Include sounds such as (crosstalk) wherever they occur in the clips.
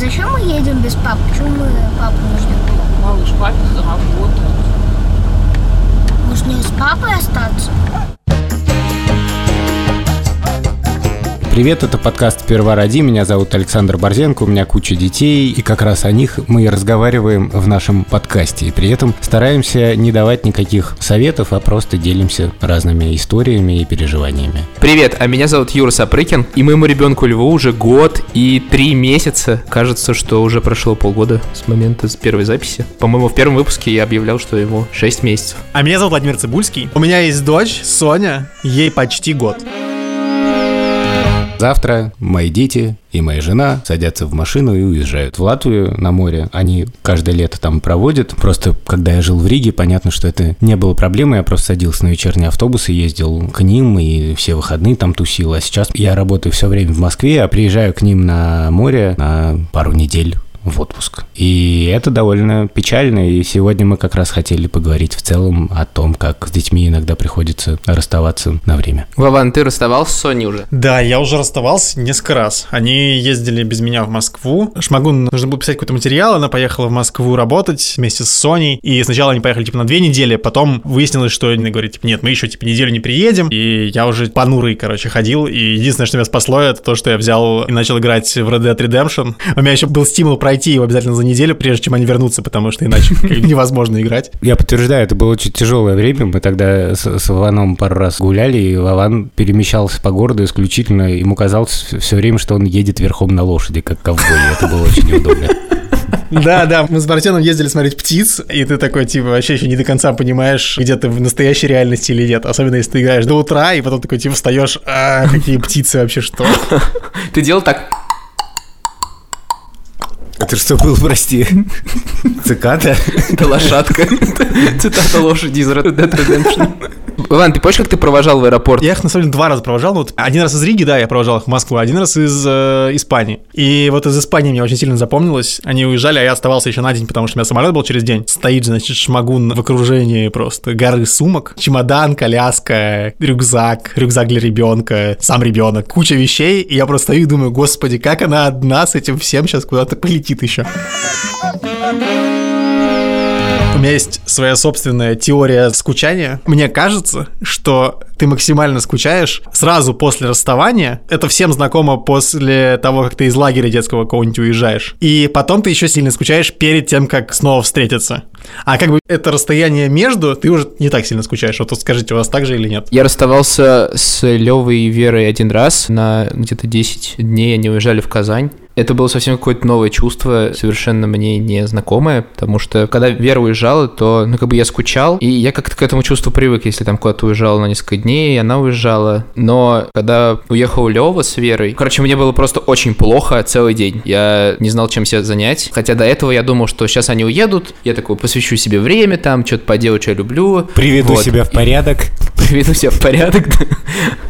зачем мы едем без папы? Почему мы папу не ждем? Малыш, папе заработает. Может, мне с папой остаться? Привет, это подкаст «Сперва роди». Меня зовут Александр Борзенко, у меня куча детей, и как раз о них мы и разговариваем в нашем подкасте. И при этом стараемся не давать никаких советов, а просто делимся разными историями и переживаниями. Привет, а меня зовут Юра Сапрыкин, и моему ребенку Льву уже год и три месяца. Кажется, что уже прошло полгода с момента с первой записи. По-моему, в первом выпуске я объявлял, что ему 6 месяцев. А меня зовут Владимир Цибульский. У меня есть дочь, Соня, ей почти год. Завтра мои дети и моя жена садятся в машину и уезжают в Латвию на море. Они каждое лето там проводят. Просто когда я жил в Риге, понятно, что это не было проблемой. Я просто садился на вечерний автобус и ездил к ним, и все выходные там тусил. А сейчас я работаю все время в Москве, а приезжаю к ним на море на пару недель в отпуск. И это довольно печально, и сегодня мы как раз хотели поговорить в целом о том, как с детьми иногда приходится расставаться на время. Вован, ты расставался с Соней уже? Да, я уже расставался несколько раз. Они ездили без меня в Москву. Шмагун нужно было писать какой-то материал, она поехала в Москву работать вместе с Соней. И сначала они поехали типа на две недели, потом выяснилось, что они говорят, типа, нет, мы еще типа неделю не приедем. И я уже понурый, короче, ходил. И единственное, что меня спасло, это то, что я взял и начал играть в Red Dead Redemption. У меня еще был стимул пройти его обязательно за неделю, прежде чем они вернутся, потому что иначе невозможно играть. Я подтверждаю, это было очень тяжелое время. Мы тогда с, с Вованом пару раз гуляли, и Вован перемещался по городу исключительно. Ему казалось все время, что он едет верхом на лошади, как ковбой. Это было очень неудобно. Да, да, мы с Бартеном ездили смотреть птиц, и ты такой, типа, вообще еще не до конца понимаешь, где ты в настоящей реальности или нет. Особенно, если ты играешь до утра, и потом такой, типа, встаешь, а, какие птицы вообще, что? Ты делал так? Это что было, прости? Цикада? Это лошадка. Цитата лошади из Red Dead Redemption. Иван, ты помнишь, как ты провожал в аэропорт? Я их, на самом деле, два раза провожал. Вот один раз из Риги, да, я провожал их в Москву, один раз из э, Испании. И вот из Испании мне очень сильно запомнилось. Они уезжали, а я оставался еще на день, потому что у меня самолет был через день. Стоит, значит, шмагун в окружении просто горы сумок. Чемодан, коляска, рюкзак, рюкзак для ребенка, сам ребенок, куча вещей. И я просто стою и думаю, господи, как она одна с этим всем сейчас куда-то полетит еще. У меня есть своя собственная теория скучания. Мне кажется, что ты максимально скучаешь сразу после расставания. Это всем знакомо после того, как ты из лагеря детского какого-нибудь уезжаешь. И потом ты еще сильно скучаешь перед тем, как снова встретиться. А как бы это расстояние между, ты уже не так сильно скучаешь. Вот тут скажите, у вас так же или нет? Я расставался с Левой и Верой один раз на где-то 10 дней. Они уезжали в Казань. Это было совсем какое-то новое чувство, совершенно мне незнакомое, потому что когда Вера уезжала, то, ну, как бы я скучал, и я как-то к этому чувству привык, если там куда-то уезжала на несколько дней, она уезжала. Но когда уехал Лева с Верой, короче, мне было просто очень плохо целый день. Я не знал, чем себя занять, хотя до этого я думал, что сейчас они уедут, я такой посвящу себе время, там, что-то поделать, что я люблю. Приведу вот. себя в порядок. (laughs) Приведу себя в порядок,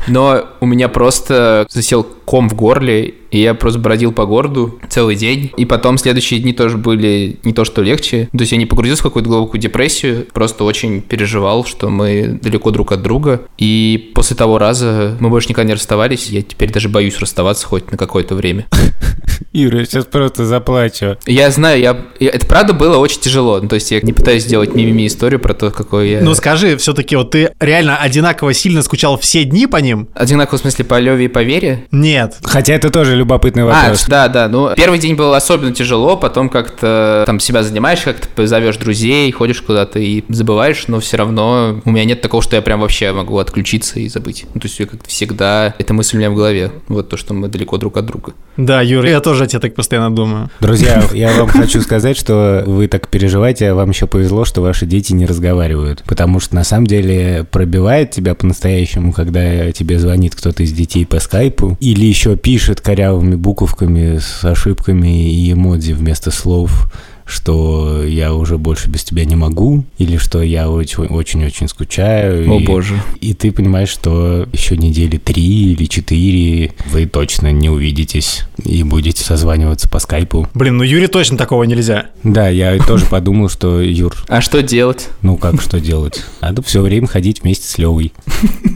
Но у меня просто засел ком в горле, и я просто бродил по городу целый день. И потом следующие дни тоже были не то что легче. То есть я не погрузился в какую-то глубокую депрессию, просто очень переживал, что мы далеко друг от друга. И после того раза мы больше никогда не расставались. Я теперь даже боюсь расставаться хоть на какое-то время. (laughs) Юра, я сейчас просто заплачу. Я знаю, я... это правда было очень тяжело. Ну, то есть я не пытаюсь сделать мимими историю про то, какой я... Ну скажи, все-таки вот ты реально одинаково сильно скучал все дни по ним? Одинаково в смысле по Леве и по Вере? Нет. Хотя это тоже любопытный вопрос. А, да, да. Ну, первый день был особенно тяжело, потом как-то там себя занимаешь, как-то зовешь друзей, ходишь куда-то и забываешь, но все равно у меня нет такого, что я прям вообще могу отключиться и забыть. Ну, то есть как-то всегда эта мысль у меня в голове. Вот то, что мы далеко друг от друга. Да, Юра, я тоже о тебе так постоянно думаю. Друзья, (laughs) я вам хочу сказать, что вы так переживаете, а вам еще повезло, что ваши дети не разговаривают. Потому что на самом деле пробивает тебя по-настоящему, когда тебе звонит кто-то из детей по скайпу, или еще пишет корявыми буковками с ошибками и эмодзи вместо слов что я уже больше без тебя не могу, или что я очень-очень скучаю. О и, боже. И ты понимаешь, что еще недели три или четыре вы точно не увидитесь и будете созваниваться по скайпу. Блин, ну Юре точно такого нельзя. Да, я тоже подумал, что Юр... А что делать? Ну как что делать? Надо все время ходить вместе с Левой.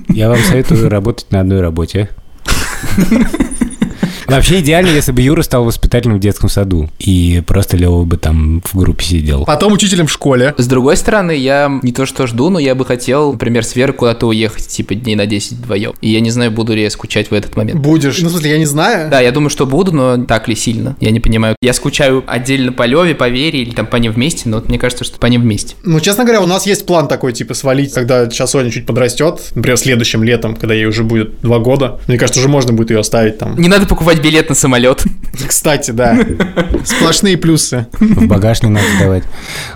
Я вам советую работать на одной работе. Вообще идеально, если бы Юра стал воспитателем в детском саду. И просто Лева бы там в группе сидел. Потом учителем в школе. С другой стороны, я не то что жду, но я бы хотел, например, с Верой куда-то уехать, типа дней на 10 вдвоем. И я не знаю, буду ли я скучать в этот момент. Будешь. Ну, в смысле, я не знаю. Да, я думаю, что буду, но так ли сильно? Я не понимаю. Я скучаю отдельно по Леве, по Вере или там по ним вместе, но вот мне кажется, что по ним вместе. Ну, честно говоря, у нас есть план такой, типа, свалить, когда сейчас Соня чуть подрастет, например, следующим летом, когда ей уже будет два года. Мне кажется, уже можно будет ее оставить там. Не надо покупать билет на самолет. Кстати, да. Сплошные плюсы. В багаж не надо давать.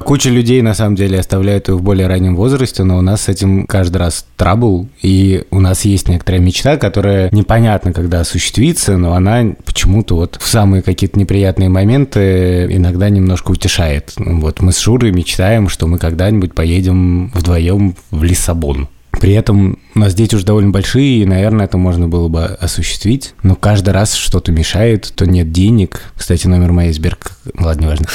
Куча людей, на самом деле, оставляют ее в более раннем возрасте, но у нас с этим каждый раз трабл, и у нас есть некоторая мечта, которая непонятно, когда осуществится, но она почему-то вот в самые какие-то неприятные моменты иногда немножко утешает. Вот мы с Шурой мечтаем, что мы когда-нибудь поедем вдвоем в Лиссабон. При этом у нас дети уже довольно большие, и, наверное, это можно было бы осуществить. Но каждый раз что-то мешает, то нет денег. Кстати, номер моей Сберк... Ладно, неважно.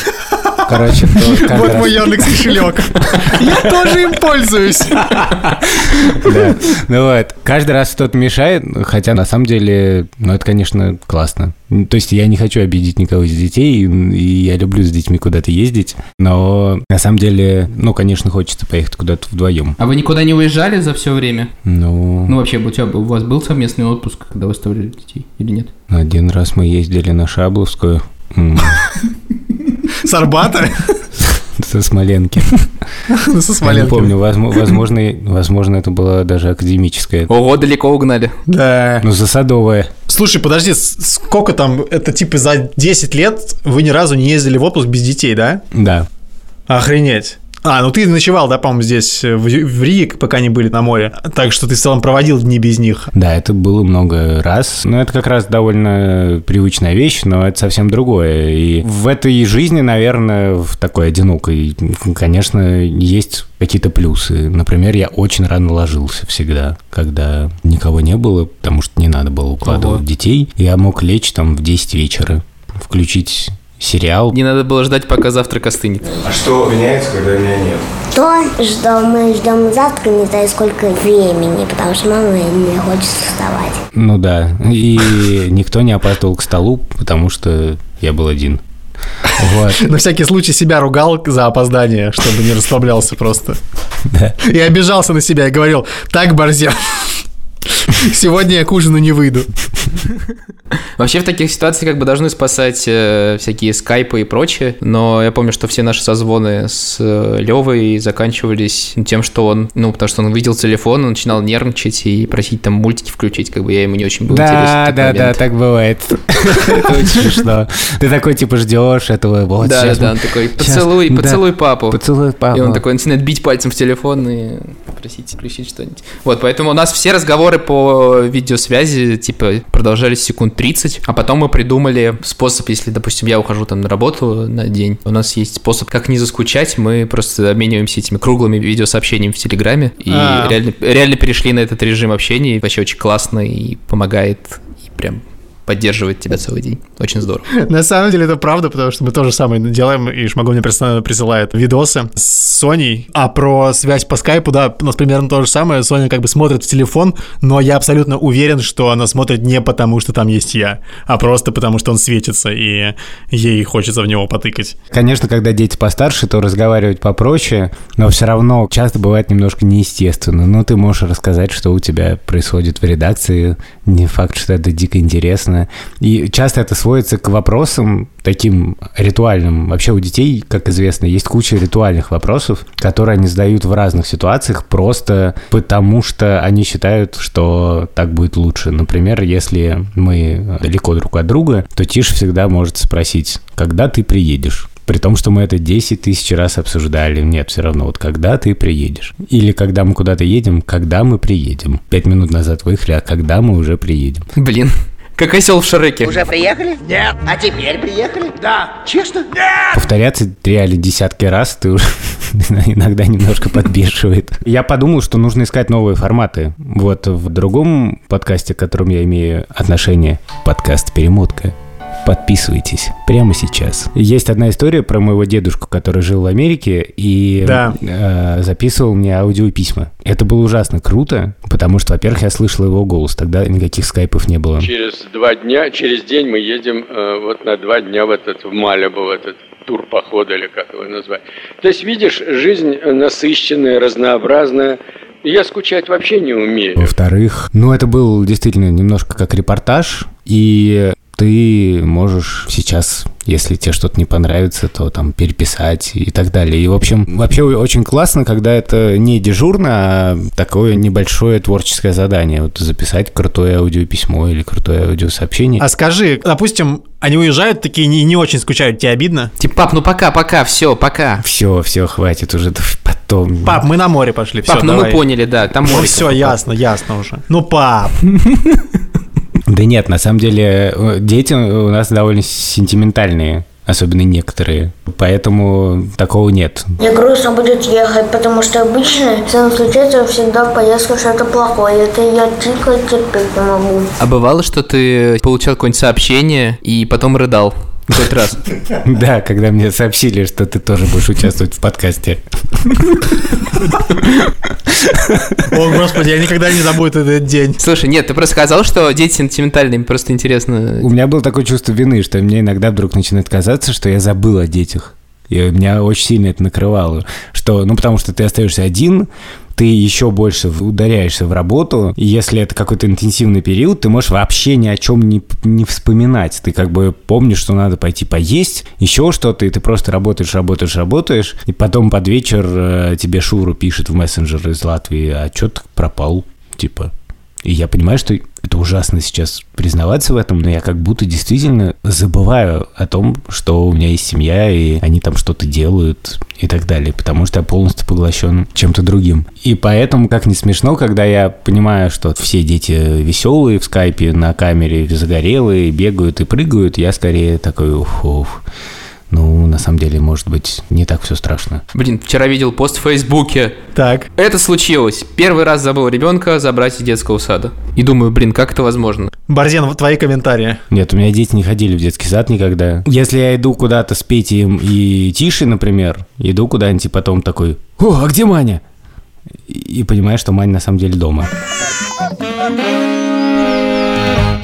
Короче, то (laughs) каждый Вот раз- мой Яндекс кошелек. (laughs) Я тоже им пользуюсь. Да. Ну вот, каждый раз что-то мешает, хотя на самом деле, ну это, конечно, классно. То есть я не хочу обидеть никого из детей, и я люблю с детьми куда-то ездить, но на самом деле, ну, конечно, хочется поехать куда-то вдвоем. А вы никуда не уезжали за все время? Ну, Ну, вообще, у, тебя, у вас был совместный отпуск, когда вы оставляли детей, или нет? один раз мы ездили на Шабловскую, (laughs) С Арбата? со Смоленки. Ну, Со Я не Смоленки. помню, возможно, возможно, это была даже академическая. Ого, далеко угнали. Да. Ну, засадовая. Слушай, подожди, сколько там, это типа за 10 лет вы ни разу не ездили в отпуск без детей, да? Да. Охренеть. А, ну ты ночевал, да, по-моему, здесь, э, в, в Риге, пока не были на море. Так что ты в целом проводил дни без них. Да, это было много раз. Но это как раз довольно привычная вещь, но это совсем другое. И в этой жизни, наверное, в такой одинокой, конечно, есть какие-то плюсы. Например, я очень рано ложился всегда, когда никого не было, потому что не надо было укладывать Ого. детей. Я мог лечь там в 10 вечера, включить сериал. Не надо было ждать, пока завтрак остынет. А что меняется, когда меня нет? То, что мы ждем завтра, не знаю сколько времени, потому что мама не хочет вставать. Ну да, и никто не опаздывал к столу, потому что я был один. Вот, (laughs) На всякий случай себя ругал за опоздание, чтобы не расслаблялся просто. да. И обижался на себя и говорил, так, Борзен, (laughs) сегодня я к ужину не выйду. Вообще в таких ситуациях как бы должны спасать э, всякие скайпы и прочее, но я помню, что все наши созвоны с Левой заканчивались тем, что он, ну, потому что он видел телефон, он начинал нервничать и просить там мультики включить, как бы я ему не очень был интересен. Да, тот да, да, момент. так бывает. (laughs) Это очень смешно. Ты такой, типа, ждешь этого, вот Да, да, он такой, поцелуй, да, поцелуй папу. Поцелуй папу. И он такой начинает бить пальцем в телефон и просить включить что-нибудь. Вот, поэтому у нас все разговоры по видеосвязи, типа, продолжались секунд 30, а потом мы придумали способ, если, допустим, я ухожу там на работу на день, у нас есть способ, как не заскучать, мы просто обмениваемся этими круглыми видеосообщениями в Телеграме, и А. реально, реально перешли на этот режим общения, и вообще очень классно, и помогает, и прям поддерживает тебя целый день. Очень здорово. (laughs) На самом деле это правда, потому что мы тоже самое делаем, и Шмагу мне постоянно присылает видосы с Соней. А про связь по скайпу, да, у нас примерно то же самое. Соня как бы смотрит в телефон, но я абсолютно уверен, что она смотрит не потому, что там есть я, а просто потому, что он светится, и ей хочется в него потыкать. Конечно, когда дети постарше, то разговаривать попроще, но все равно часто бывает немножко неестественно. Но ты можешь рассказать, что у тебя происходит в редакции. Не факт, что это дико интересно. И часто это сводится к вопросам таким ритуальным. Вообще у детей, как известно, есть куча ритуальных вопросов, которые они задают в разных ситуациях просто потому, что они считают, что так будет лучше. Например, если мы далеко друг от друга, то Тиш всегда может спросить, когда ты приедешь? При том, что мы это 10 тысяч раз обсуждали. Нет, все равно, вот когда ты приедешь. Или когда мы куда-то едем, когда мы приедем. Пять минут назад выехали, а когда мы уже приедем. Блин, как осел в Шреке. Уже приехали? Нет. А теперь приехали? Да. Честно? Повторяться реально десятки раз ты уже (laughs) иногда немножко подбешивает. Я подумал, что нужно искать новые форматы. Вот в другом подкасте, к которому я имею отношение, подкаст «Перемотка», Подписывайтесь прямо сейчас. Есть одна история про моего дедушку, который жил в Америке и Да. э, записывал мне аудиописьма. Это было ужасно круто, потому что, во-первых, я слышал его голос. Тогда никаких скайпов не было. Через два дня, через день мы едем э, вот на два дня в этот в Малибу, в этот тур похода или как его назвать. То есть видишь, жизнь насыщенная, разнообразная. Я скучать вообще не умею. Во-вторых, ну это был действительно немножко как репортаж, и ты можешь сейчас, если тебе что-то не понравится, то там переписать и так далее. И, в общем, вообще очень классно, когда это не дежурно, а такое небольшое творческое задание. Вот записать крутое аудиописьмо или крутое аудиосообщение. А скажи, допустим, они уезжают, такие не, не очень скучают, тебе обидно? Типа, пап, ну пока, пока, все, пока. Все, все, хватит уже потом. Пап, мы на море пошли, все, Пап, ну мы поняли, да, там Ну море. все, ясно, ясно уже. Ну, пап, (laughs) Да нет, на самом деле э, дети у нас довольно сентиментальные, особенно некоторые. Поэтому такого нет. Мне грустно будет ехать, потому что обычно со мной случается всегда в поездке что-то плохое. Это я дико терпеть не могу. А бывало, что ты получал какое-нибудь сообщение и потом рыдал в тот раз? (laughs) Да, когда мне сообщили, что ты тоже будешь участвовать в подкасте. о господи, я никогда не забуду этот день. Слушай, нет, ты просто сказал, что дети сентиментальные, мне просто интересно. У меня было такое чувство вины, что мне иногда вдруг начинает казаться, что я забыл о детях. И меня очень сильно это накрывало. Что, ну, потому что ты остаешься один, ты еще больше ударяешься в работу, и если это какой-то интенсивный период, ты можешь вообще ни о чем не, не вспоминать. Ты как бы помнишь, что надо пойти поесть, еще что-то, и ты просто работаешь, работаешь, работаешь, и потом под вечер э, тебе Шуру пишет в мессенджер из Латвии, а что ты пропал, типа. И я понимаю, что это ужасно сейчас признаваться в этом, но я как будто действительно забываю о том, что у меня есть семья, и они там что-то делают и так далее, потому что я полностью поглощен чем-то другим. И поэтому, как не смешно, когда я понимаю, что все дети веселые в скайпе, на камере загорелые, бегают и прыгают, я скорее такой, уф, уф. Ну, на самом деле, может быть, не так все страшно. Блин, вчера видел пост в Фейсбуке. Так, Это случилось. Первый раз забыл ребенка забрать из детского сада. И думаю, блин, как это возможно? Борзен, вот твои комментарии. Нет, у меня дети не ходили в детский сад никогда. Если я иду куда-то с Петей и Тишей, например, иду куда-нибудь и потом такой, о, а где Маня? И и понимаю, что Маня на самом деле дома.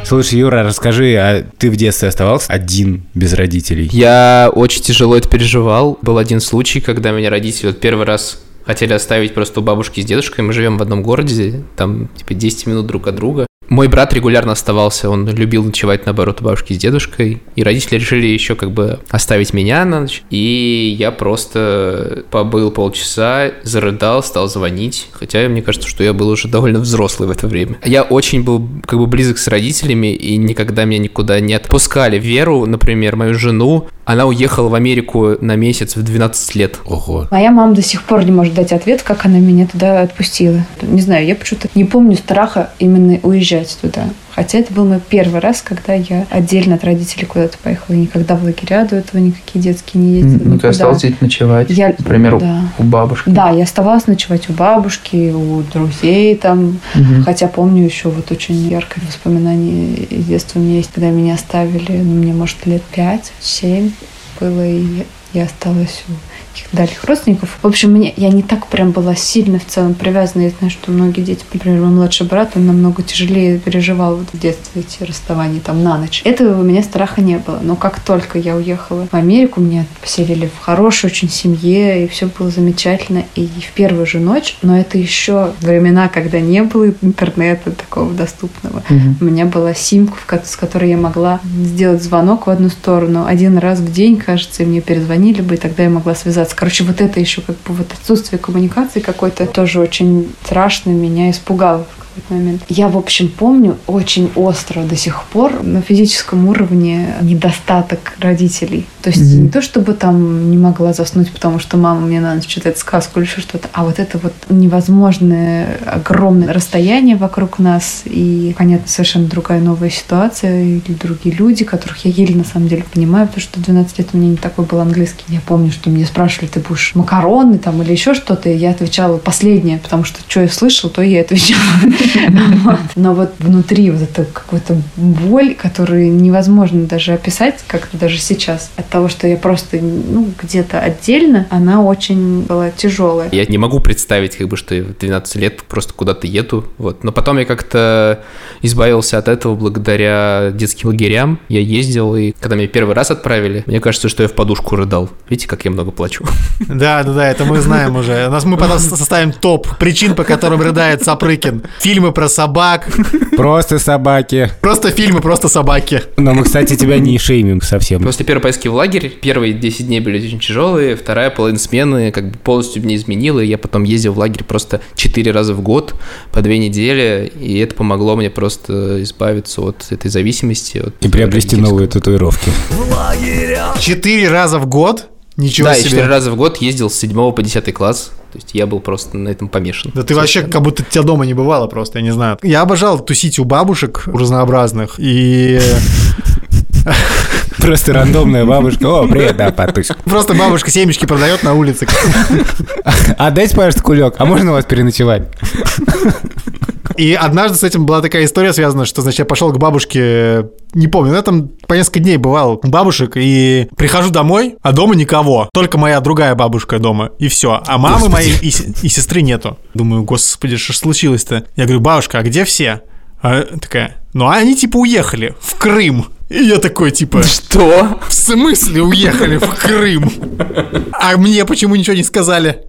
Слушай, Юра, расскажи, а ты в детстве оставался один, без родителей? Я очень тяжело это переживал. Был один случай, когда меня родители вот первый раз хотели оставить просто у бабушки с дедушкой. Мы живем в одном городе, там типа 10 минут друг от друга. Мой брат регулярно оставался, он любил ночевать, наоборот, у бабушки с дедушкой. И родители решили еще как бы оставить меня на ночь. И я просто побыл полчаса, зарыдал, стал звонить. Хотя мне кажется, что я был уже довольно взрослый в это время. Я очень был как бы близок с родителями, и никогда меня никуда не отпускали. Веру, например, мою жену, она уехала в Америку на месяц в 12 лет. Ого. Моя мама до сих пор не может дать ответ, как она меня туда отпустила. Не знаю, я почему-то не помню страха именно уезжать туда. Хотя это был мой первый раз, когда я отдельно от родителей куда-то поехала. Я никогда в лагеря до этого никакие детские не ездила. Ну, ты осталась здесь ночевать, Я- например, у- да. у бабушки. Да, я оставалась ночевать у бабушки, у друзей там. Мгм. Хотя помню еще вот очень яркое воспоминание из детства у меня есть, когда меня оставили, ну, мне, может, лет пять, семь было, и я осталась у каких-то дальних родственников. В общем, мне, я не так прям была сильно в целом привязана. Я знаю, что многие дети, например, мой младший брат, он намного тяжелее переживал вот в детстве эти расставания там на ночь. Этого у меня страха не было. Но как только я уехала в Америку, меня поселили в хорошей очень семье, и все было замечательно. И в первую же ночь, но это еще времена, когда не было интернета такого доступного. У меня была симка, с которой я могла сделать звонок в одну сторону один раз в день, кажется, и мне перезвонили бы, и тогда я могла связаться. Короче, вот это еще как бы вот отсутствие коммуникации какой-то тоже очень страшно меня испугало какой-то момент. Я, в общем, помню очень остро до сих пор на физическом уровне недостаток родителей. То есть не то, чтобы там не могла заснуть, потому что мама мне на ночь читает сказку или еще что-то, а вот это вот невозможное огромное расстояние вокруг нас и, понятно, совершенно другая новая ситуация или другие люди, которых я еле на самом деле понимаю, потому что 12 лет у меня не такой был английский. Я помню, что меня спрашивали, ты будешь макароны там или еще что-то, и я отвечала последнее, потому что что я слышала, то я отвечала. (laughs) (laughs) Но вот внутри вот это какая-то боль, которую невозможно даже описать как-то даже сейчас. От того, что я просто ну, где-то отдельно, она очень была тяжелая. Я не могу представить, как бы, что я в 12 лет просто куда-то еду. Вот. Но потом я как-то избавился от этого благодаря детским лагерям. Я ездил, и когда меня первый раз отправили, мне кажется, что я в подушку рыдал. Видите, как я много плачу? (laughs) Да, да, да, это мы знаем уже. У нас мы потом составим топ причин, по которым рыдает Сапрыкин. Фильмы про собак. (laughs) Просто собаки. Просто фильмы, просто собаки. Но мы, кстати, тебя не (laughs) шеймим совсем. После первой поездки в лагерь, первые 10 дней были очень тяжелые, вторая половина смены как бы полностью меня изменила, и я потом ездил в лагерь просто 4 раза в год, по 2 недели, и это помогло мне просто избавиться от этой зависимости. От и приобрести новые татуировки. Четыре раза в год? Ничего да, себе. я 4 раза в год ездил с 7 по 10 класс. То есть я был просто на этом помешан. Да ты вообще как будто тебя дома не бывало просто, я не знаю. Я обожал тусить у бабушек разнообразных и... (laughs) Просто рандомная бабушка. О, привет, да, потусь. Просто бабушка семечки продает на улице. (laughs) А дайте, пожалуйста, кулек. А можно у вас переночевать? (laughs) И однажды с этим была такая история связана, что, значит, я пошел к бабушке, не помню, я там по несколько дней бывал у бабушек, и прихожу домой, а дома никого. Только моя другая бабушка дома, и все. А мамы господи. моей и, и сестры нету. Думаю, господи, что случилось-то? Я говорю, бабушка, а где все? А такая, ну а они типа уехали в Крым. И я такой, типа... Что? В смысле уехали в Крым? (laughs) А мне почему ничего не сказали?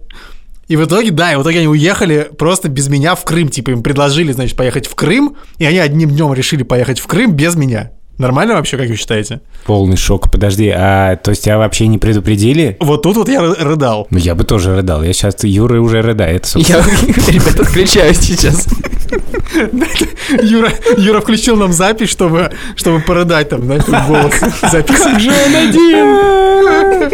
И в итоге, да, и в итоге они уехали просто без меня в Крым. Типа им предложили, значит, поехать в Крым, и они одним днем решили поехать в Крым без меня. Нормально вообще, как вы считаете? Полный шок. Подожди, а то есть тебя вообще не предупредили? Вот тут вот я рыдал. Ну, я бы тоже рыдал. Я сейчас... Юра уже рыдает, собственно. Я, (laughs) ребята, отключаюсь сейчас. (laughs) Юра, Юра включил нам запись, чтобы, чтобы порыдать там, знаете, в голос. Запись. Как же он один?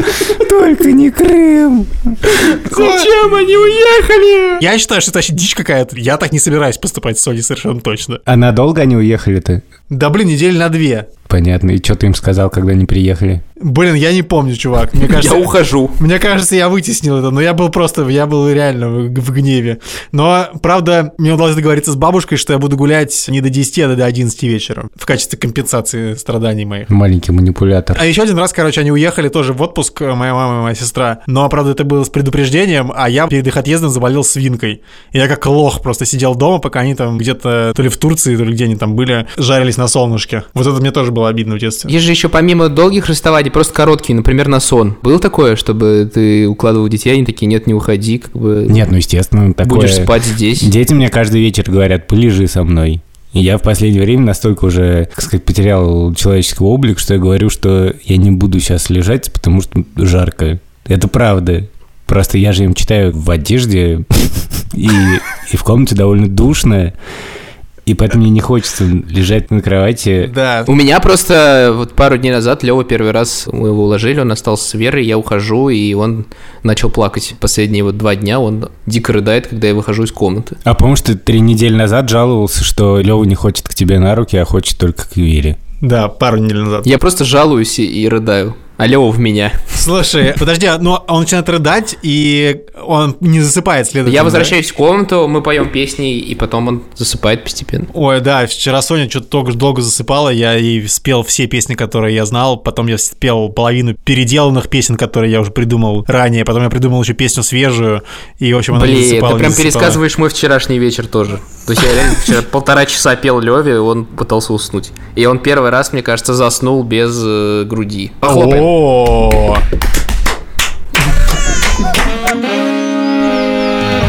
Только не Крым. Зачем они уехали? Я считаю, что это вообще дичь какая-то. Я так не собираюсь поступать в Sony совершенно точно. А надолго они уехали-то? Да блин, недели на две. Понятно. И что ты им сказал, когда они приехали? Блин, я не помню, чувак. Мне (laughs) кажется, я ухожу. Мне кажется, я вытеснил это, но я был просто, я был реально в, в гневе. Но, правда, мне удалось договориться с бабушкой, что я буду гулять не до 10, а до 11 вечера в качестве компенсации страданий моих. Маленький манипулятор. А еще один раз, короче, они уехали тоже в отпуск, моя мама и моя сестра. Но, правда, это было с предупреждением, а я перед их отъездом заболел свинкой. И я как лох просто сидел дома, пока они там где-то то ли в Турции, то ли где они там были, жарились на солнышке. Вот это мне тоже было обидно в детстве. Есть же еще помимо долгих расставаний просто короткие, например, на сон. Было такое, чтобы ты укладывал детей, они такие, нет, не уходи, как бы... Нет, ну, естественно, такое... Будешь спать здесь. Дети мне каждый вечер говорят, полежи со мной. И я в последнее время настолько уже, как сказать, потерял человеческий облик, что я говорю, что я не буду сейчас лежать, потому что жарко. Это правда. Просто я же им читаю в одежде, (laughs) и, и в комнате довольно душно. И поэтому мне не хочется лежать на кровати. Да. У меня просто вот пару дней назад Лева первый раз мы его уложили, он остался с Верой, я ухожу, и он начал плакать. Последние вот два дня он дико рыдает, когда я выхожу из комнаты. А помнишь, ты три недели назад жаловался, что Лева не хочет к тебе на руки, а хочет только к Вере. Да, пару недель назад. Я просто жалуюсь и, и рыдаю. Алло, в меня. Слушай, подожди, но он начинает рыдать, и он не засыпает следовательно. Я возвращаюсь в комнату, мы поем песни, и потом он засыпает постепенно. Ой, да, вчера Соня что-то только долго засыпала, я ей спел все песни, которые я знал, потом я спел половину переделанных песен, которые я уже придумал ранее, потом я придумал еще песню свежую, и, в общем, она Блин, не засыпала. ты прям пересказываешь мой вчерашний вечер тоже. То есть я реально вчера полтора часа пел Леве, он пытался уснуть. И он первый раз, мне кажется, заснул без э, груди. Хлопаем. О,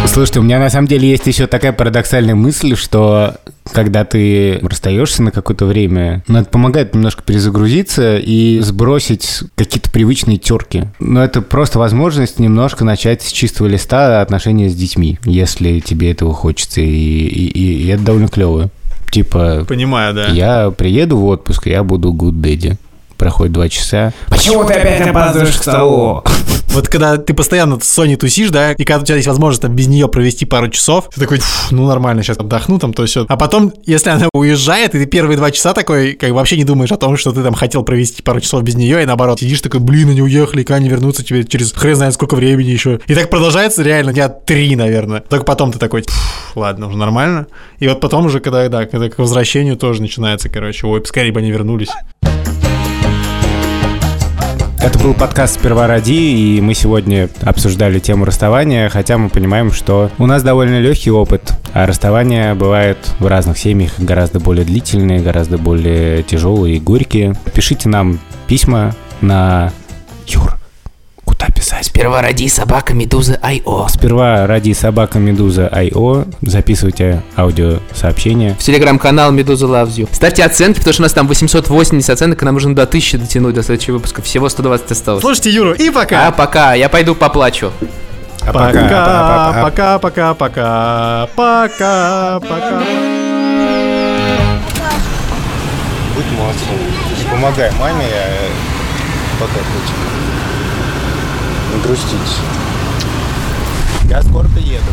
Слушайте, у меня на самом деле есть еще такая парадоксальная мысль, что когда ты расстаешься на какое-то время, ну, это помогает немножко перезагрузиться и сбросить какие-то привычные терки. Но это просто возможность немножко начать с чистого листа отношения с детьми, если тебе этого хочется, и, и, и это довольно клево. Типа, Понимаю, да. Я приеду в отпуск, я буду good daddy проходит два часа. Почему ты опять опаздываешь к столу? (laughs) Вот когда ты постоянно с Соней тусишь, да, и когда у тебя есть возможность там без нее провести пару часов, ты такой, «Фу, ну нормально, сейчас отдохну там, то все. А потом, если она уезжает, и ты первые два часа такой, как вообще не думаешь о том, что ты там хотел провести пару часов без нее, и наоборот, сидишь такой, блин, они уехали, когда они вернутся тебе через хрен знает сколько времени еще. И так продолжается реально дня три, наверное. Только потом ты такой, «Фу, ладно, уже нормально. И вот потом уже, когда, да, когда к возвращению тоже начинается, короче, ой, скорее бы они вернулись. Это был подкаст «Сперва ради», и мы сегодня обсуждали тему расставания, хотя мы понимаем, что у нас довольно легкий опыт, а расставания бывают в разных семьях гораздо более длительные, гораздо более тяжелые и горькие. Пишите нам письма на... Сперва ради собака Медуза Айо. Сперва ради собака Медуза IO записывайте аудиосообщения. В телеграм-канал Медуза Loves You. Ставьте оценки, потому что у нас там 880 оценок, и нам нужно до 1000 дотянуть до следующего выпуска. Всего 120 осталось. Слушайте Юру, и пока! А, пока. Я пойду поплачу. А Пока, пока. пока, пока, пока, пока, пока. Будь молодцом. Помогай маме, а пока хоть. Грустить. Я скоро приеду.